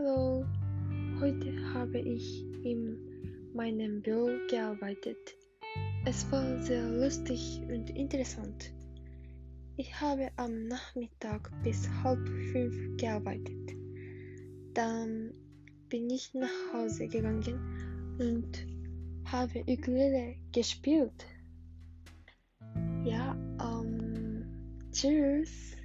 Hallo, heute habe ich in meinem Büro gearbeitet. Es war sehr lustig und interessant. Ich habe am Nachmittag bis halb fünf gearbeitet. Dann bin ich nach Hause gegangen und habe Ukulele gespielt. Ja, ähm, tschüss.